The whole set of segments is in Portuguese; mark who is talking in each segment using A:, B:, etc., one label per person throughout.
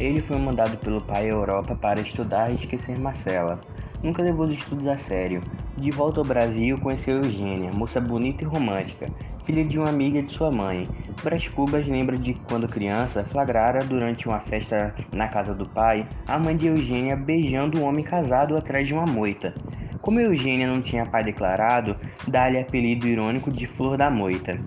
A: Ele foi mandado pelo pai à Europa para estudar e esquecer Marcela. Nunca levou os estudos a sério. De volta ao Brasil, conheceu Eugênia, moça bonita e romântica, filha de uma amiga de sua mãe. Brás Cubas lembra de quando criança flagrara durante uma festa na casa do pai a mãe de Eugênia beijando um homem casado atrás de uma moita. Como Eugênia não tinha pai declarado, dá-lhe apelido irônico de Flor da Moita.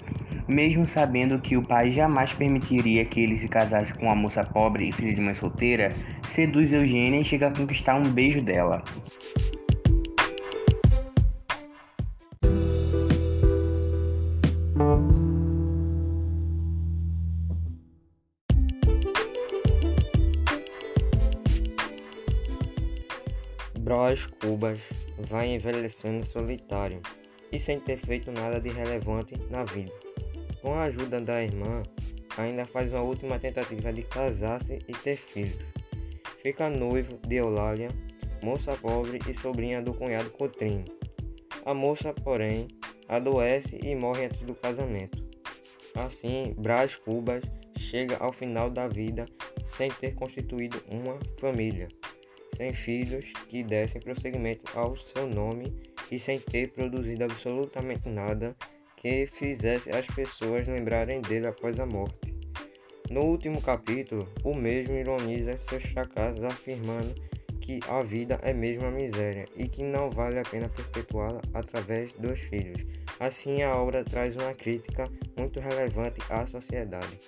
A: Mesmo sabendo que o pai jamais permitiria que ele se casasse com uma moça pobre e filha de mãe solteira, seduz Eugênia e chega a conquistar um beijo dela.
B: Brás Cubas vai envelhecendo solitário e sem ter feito nada de relevante na vida. Com a ajuda da irmã, ainda faz uma última tentativa de casar-se e ter filhos. Fica noivo de Eulália, moça pobre e sobrinha do cunhado Coutrinho. A moça, porém, adoece e morre antes do casamento. Assim, Brás Cubas chega ao final da vida sem ter constituído uma família sem filhos que dessem prosseguimento ao seu nome e sem ter produzido absolutamente nada que fizesse as pessoas lembrarem dele após a morte. No último capítulo, o mesmo ironiza seus fracassos, afirmando que a vida é mesmo a miséria e que não vale a pena perpetuá-la através dos filhos. Assim, a obra traz uma crítica muito relevante à sociedade.